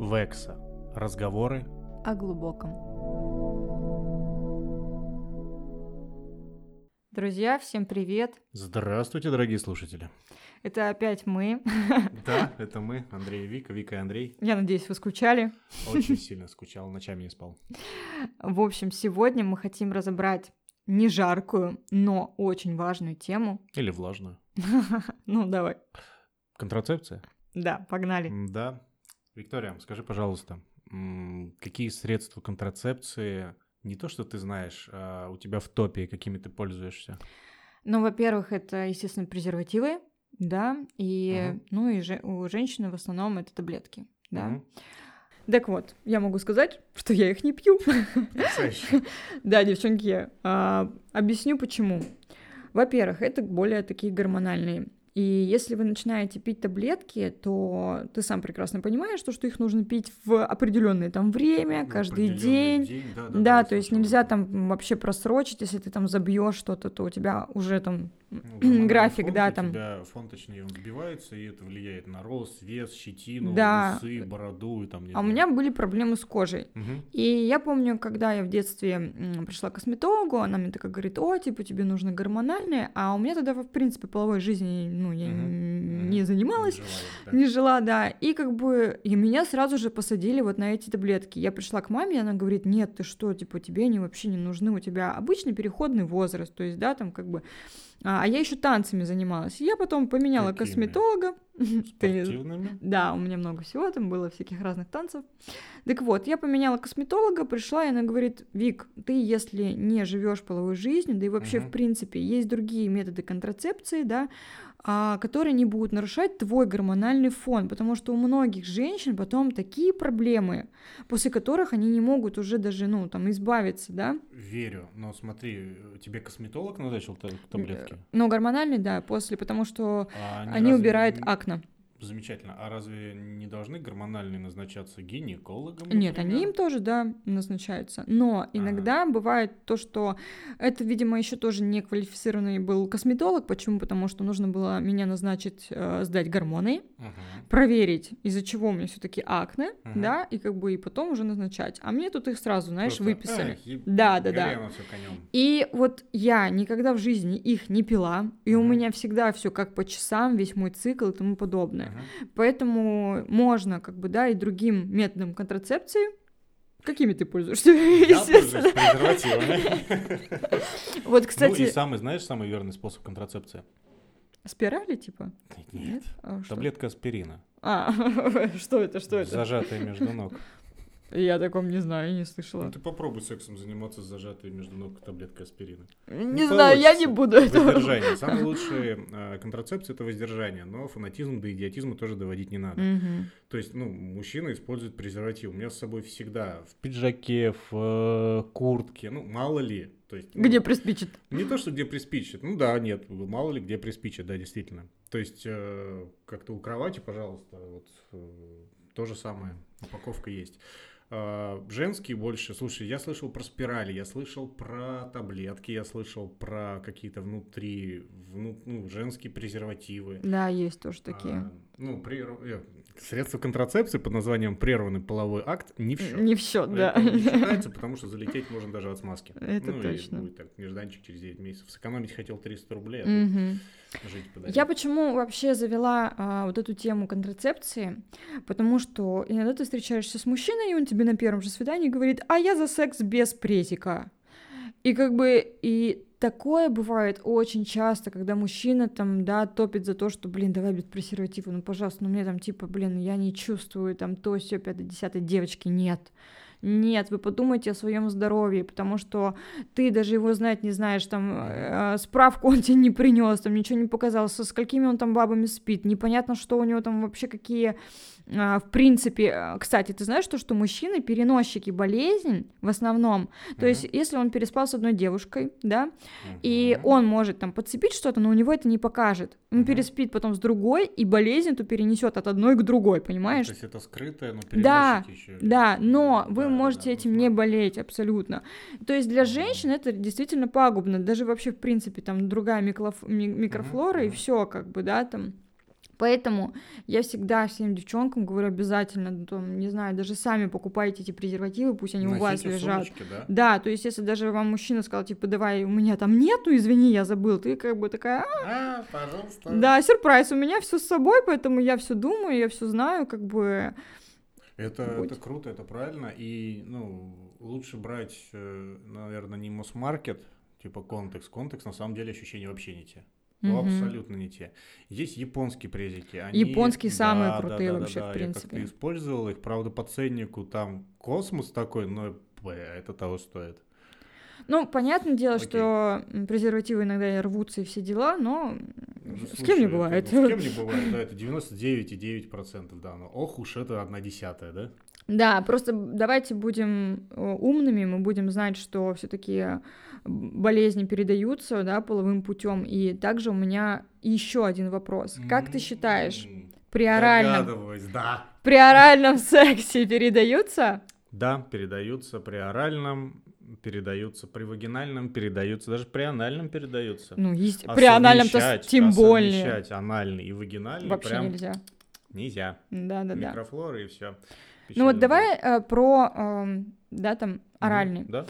Векса. Разговоры о глубоком. Друзья, всем привет! Здравствуйте, дорогие слушатели. Это опять мы. Да, это мы, Андрей и Вика, Вика и Андрей. Я надеюсь, вы скучали. Очень сильно скучал, ночами не спал. В общем, сегодня мы хотим разобрать не жаркую, но очень важную тему. Или влажную. Ну, давай. Контрацепция? Да, погнали. Да. Виктория, скажи, пожалуйста, какие средства контрацепции, не то, что ты знаешь, а у тебя в топе, какими ты пользуешься? Ну, во-первых, это, естественно, презервативы, да, и, Мгм. ну, и же, у женщины в основном это таблетки, да. Мгм. Так вот, я могу сказать, что я их не пью. Да, девчонки, а, объясню почему. Во-первых, это более такие гормональные. И если вы начинаете пить таблетки, то ты сам прекрасно понимаешь, что, что их нужно пить в определенное там время, В каждый определенный день. Да, Да, я то есть нельзя там вообще просрочить, если ты там забьешь что-то, то у тебя уже там Ну, график, фон да, у там. тебя фон, точнее, сбивается, и это влияет на рост, вес, щетину, Да. усы, бороду и там, не А у знаю. меня были проблемы с кожей. Мгм. И я помню, когда я в детстве пришла к косметологу, она мне такая говорит, о, типа, тебе нужно гормональное, а у меня тогда, в принципе, половой жизни, ну, я н- не занималась, Не желаю, да. не жила, да, и как бы, и меня сразу же посадили вот на эти таблетки. Я пришла к маме, и она говорит, нет, ты что, типа, тебе они вообще не нужны, у тебя обычный переходный возраст, то есть, да, там как бы, а, а я еще танцами занималась. Я потом поменяла Какими? косметолога. Спортивными? да, у меня много всего, там было всяких разных танцев. Так вот, я поменяла косметолога, пришла, и она говорит, Вик, ты если не живешь половой жизнью, да и вообще, в принципе, есть другие методы контрацепции, да, а, которые не будут нарушать твой гормональный фон, потому что у многих женщин потом такие проблемы, после которых они не могут уже даже, ну, там, избавиться, да. Верю, но смотри, тебе косметолог назначил та- таблетки? Но гормональный, да, после, потому что А они убирают не- акне понятно Замечательно. А разве не должны гормональные назначаться гинекологом? Нет, например? они им тоже, да, назначаются. Но иногда бывает то, что это, видимо, еще тоже не квалифицированный был косметолог. Почему? Потому что нужно было меня назначить э, сдать гормоны, Мгм. проверить, из-за чего у меня все-таки акне, Мгм. да, и как бы и потом уже назначать. А мне тут их сразу, знаешь, Просто, выписали. эх, Да, да, да. И вот я никогда в жизни их не пила, и у Мгм. меня всегда все как по часам, весь мой цикл и тому подобное. Мгм. Поэтому можно, как бы, да, и другим методом контрацепции. Какими ты пользуешься? Я пользуюсь презервативами. Вот, Ну и кстати, самый, знаешь, самый верный способ контрацепции? спирали, типа? Нет. А? Таблетка аспирина. А, что это, что это? Зажатая между ног. Я о таком не знаю, не Ну слышала. ты попробуй сексом заниматься с зажатой между ног таблеткой аспирина. Не знаю, я не буду этого. Воздержание. Самая лучшая э, контрацепция это воздержание, но фанатизм до идиотизма тоже доводить не надо. Мгм. То есть, ну, мужчина использует презерватив. У меня с собой всегда в пиджаке, в э, куртке, ну, мало ли. То есть, ну, Где приспичит? Не то, что где приспичит. Ну да, нет, мало ли где приспичит, да, действительно. То есть, э, как-то у кровати, пожалуйста, вот э, то же самое. Упаковка есть. А, Женский больше. Слушай, я слышал про спирали, я слышал про таблетки, я слышал про какие-то внутри, вну- ну, женские презервативы. Да, есть тоже такие. А, ну, прер- э, средства контрацепции под названием прерванный половой акт не в счет. Не в счет, да. Это не считается, потому что залететь можно даже от смазки. Это ну, точно. И будет так, нежданчик через 9 месяцев. Сэкономить хотел 300 рублей, а Мгм. жить подарить. Я почему вообще завела а, вот эту тему контрацепции? Потому что иногда ты встречаешься с мужчиной, и он тебе на первом же свидании говорит, а я за секс без презика. И как бы, и такое бывает очень часто, когда мужчина там, да, топит за то, что, блин, давай без презерватива, ну, пожалуйста, ну, мне там, типа, блин, я не чувствую, там, то, все, пятое, десятое, девочки, нет. Нет, вы подумайте о своем здоровье, потому что ты даже его знать не знаешь, там э, справку он тебе не принес, там ничего не показал, со сколькими он там бабами спит, непонятно, что у него там вообще какие, а, в принципе, э, кстати, ты знаешь то, что мужчины переносчики болезней в основном, то есть если он переспал с одной девушкой, да, и Мгм. он может там подцепить что-то, но у него это не покажет, он Мгм. переспит потом с другой и болезнь эту перенесет от одной к другой, понимаешь? То есть это скрытое, но Да, ещё. Да, но вы Да, можете да, этим ну, не болеть абсолютно. То есть для женщин это действительно пагубно, даже вообще в принципе там другая микроф- ми- микрофлора и мгм. все как бы, да, там. Поэтому я всегда всем девчонкам говорю обязательно, ну, там, не знаю, даже сами покупайте эти презервативы, пусть они Носите у вас лежат. сумочке, да? Да, то есть если даже вам мужчина сказал, типа, давай, у меня там нету, извини, я забыл, ты как бы такая, «А, А, пожалуйста. да, сюрприз, у меня все с собой, поэтому я все думаю, я все знаю, как бы, Это, Будь. это круто, это правильно. И, ну, лучше брать, э, наверное, не Мосмаркет, типа контекст. Контекст, на самом деле, ощущения вообще не те. Ну, Мгм. абсолютно не те. Есть японские презики. Они... Японские самые Да, крутые да, да, вообще, в да. Я принципе. как-то использовал их, правда, по ценнику там космос такой, но это того стоит. Ну, понятное дело, Окей. что презервативы иногда и рвутся и все дела, но Ну, с слушай, кем не это- бывает. ну, с кем не бывает, да, это 99,9%, да. Но ох уж это одна десятая, да? Да, просто давайте будем э, умными, мы будем знать, что все-таки болезни передаются, да, половым путем. И также у меня еще один вопрос. Как ты считаешь, М, при оральном, да. при оральном сексе передаются? Да, передаются при оральном, передаются при вагинальном, передаются, даже при анальном передаются. Ну, есть, А при анальном-то с- совмещать- тем а более. совмещать анальный и вагинальный Вообще прям нельзя. нельзя. Да-да-да. Микрофлора и все. Ну вот давай э, про, эм, да, там, оральный. Да?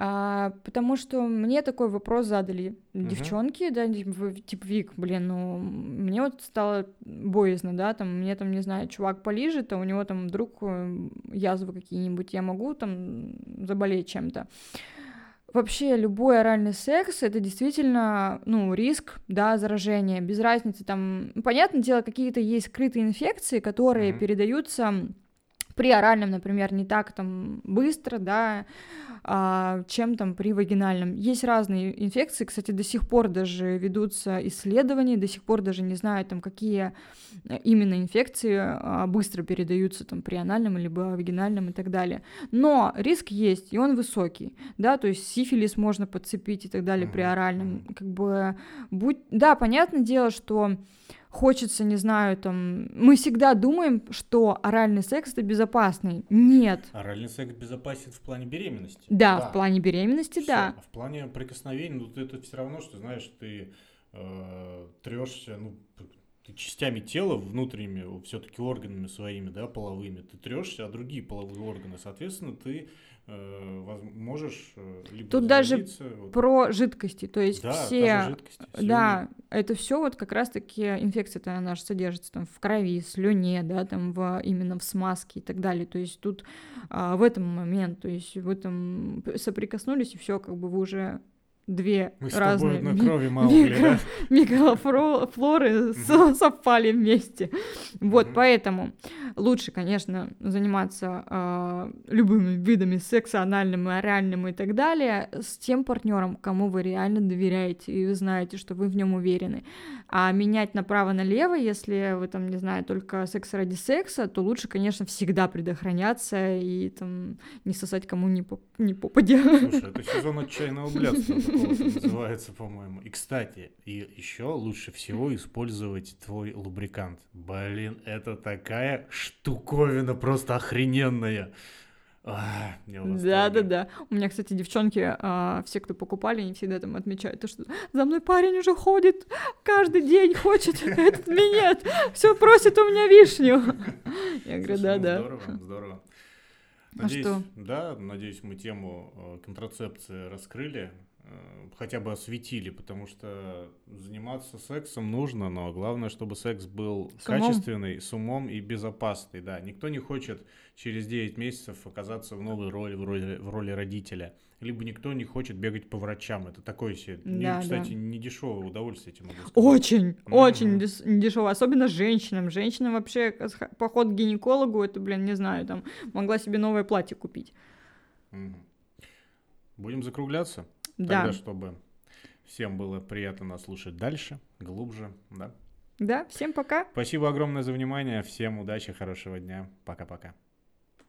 А, потому что мне такой вопрос задали Мгм. девчонки, да, типа, Вик, блин, ну, мне вот стало боязно, да, там, мне там, не знаю, чувак полижет, а у него там вдруг э, язвы какие-нибудь, я могу там заболеть чем-то. Вообще, любой оральный секс — это действительно, ну, риск, да, заражения, без разницы, там, понятное дело, какие-то есть скрытые инфекции, которые Мгм. передаются при оральном, например, не так там быстро, да, а, чем там при вагинальном. Есть разные инфекции, кстати, до сих пор даже ведутся исследования, до сих пор даже не знаю, там, какие э, именно инфекции а, быстро передаются там при анальном либо вагинальном и так далее. Но риск есть, и он высокий, да, то есть сифилис можно подцепить и так далее при оральном, как бы, будь, да, понятное дело, что хочется, не знаю, там, мы всегда думаем, что оральный секс это безопасный. Нет. Оральный секс безопасен в плане беременности. Да, в плане беременности, Всё. да. А в плане прикосновений, ну это все равно, что знаешь, ты трешься, ну, ты частями тела внутренними, все-таки органами своими, да, половыми, ты трешься, а другие половые органы, соответственно, ты э, можешь э, либо Тут даже вот. Про жидкости, то есть да, все, жидкости, слюни. да, это все вот как раз-таки инфекция-то она же содержится там в крови, слюне, да, там в, именно в смазке и так далее. То есть тут а, в этом момент, то есть в этом соприкоснулись и все, как бы вы уже две Мы разные ми- крови Маугли, микро- да? микрофлоры со- совпали вместе. Вот, поэтому лучше, конечно, заниматься а, любыми видами секса, анальным и оральным и так далее, с тем партнером, кому вы реально доверяете, и вы знаете, что вы в нем уверены. А менять направо-налево, если вы там, не знаю, только секс ради секса, то лучше, конечно, всегда предохраняться и там не сосать кому ни, поп- ни попадя. Слушай, это сезон отчаянного блядства какого-то называется, по-моему. И, кстати, и еще лучше всего использовать твой лубрикант. Блин, это такая штуковина просто охрененная. А. Да, да, да. У меня, кстати, девчонки, а, все, кто покупали, они всегда там отмечают, то, что за мной парень уже ходит, каждый день хочет этот минет, все просит у меня вишню. Я говорю, Слушай, да, ну, да. Здорово, здорово. А Надеюсь, что? Да, надеюсь, мы тему э, контрацепции раскрыли, хотя бы осветили, потому что заниматься сексом нужно, но главное, чтобы секс был С умом. качественный, с умом и безопасный. Да, никто не хочет через 9 месяцев оказаться в новой роли, в роли, в роли родителя. Либо никто не хочет бегать по врачам. Это такое себе, не- Да, кстати, да. не дешевое удовольствие, тебе могу сказать. Очень, очень Мгм. дес- дешево, особенно женщинам. Женщинам вообще поход к гинекологу, это, блин, не знаю, там, могла себе новое платье купить. Будем закругляться? Да, Тогда, чтобы всем было приятно нас слушать дальше, глубже, да. да, всем пока. Спасибо огромное за внимание, всем удачи, хорошего дня, пока-пока.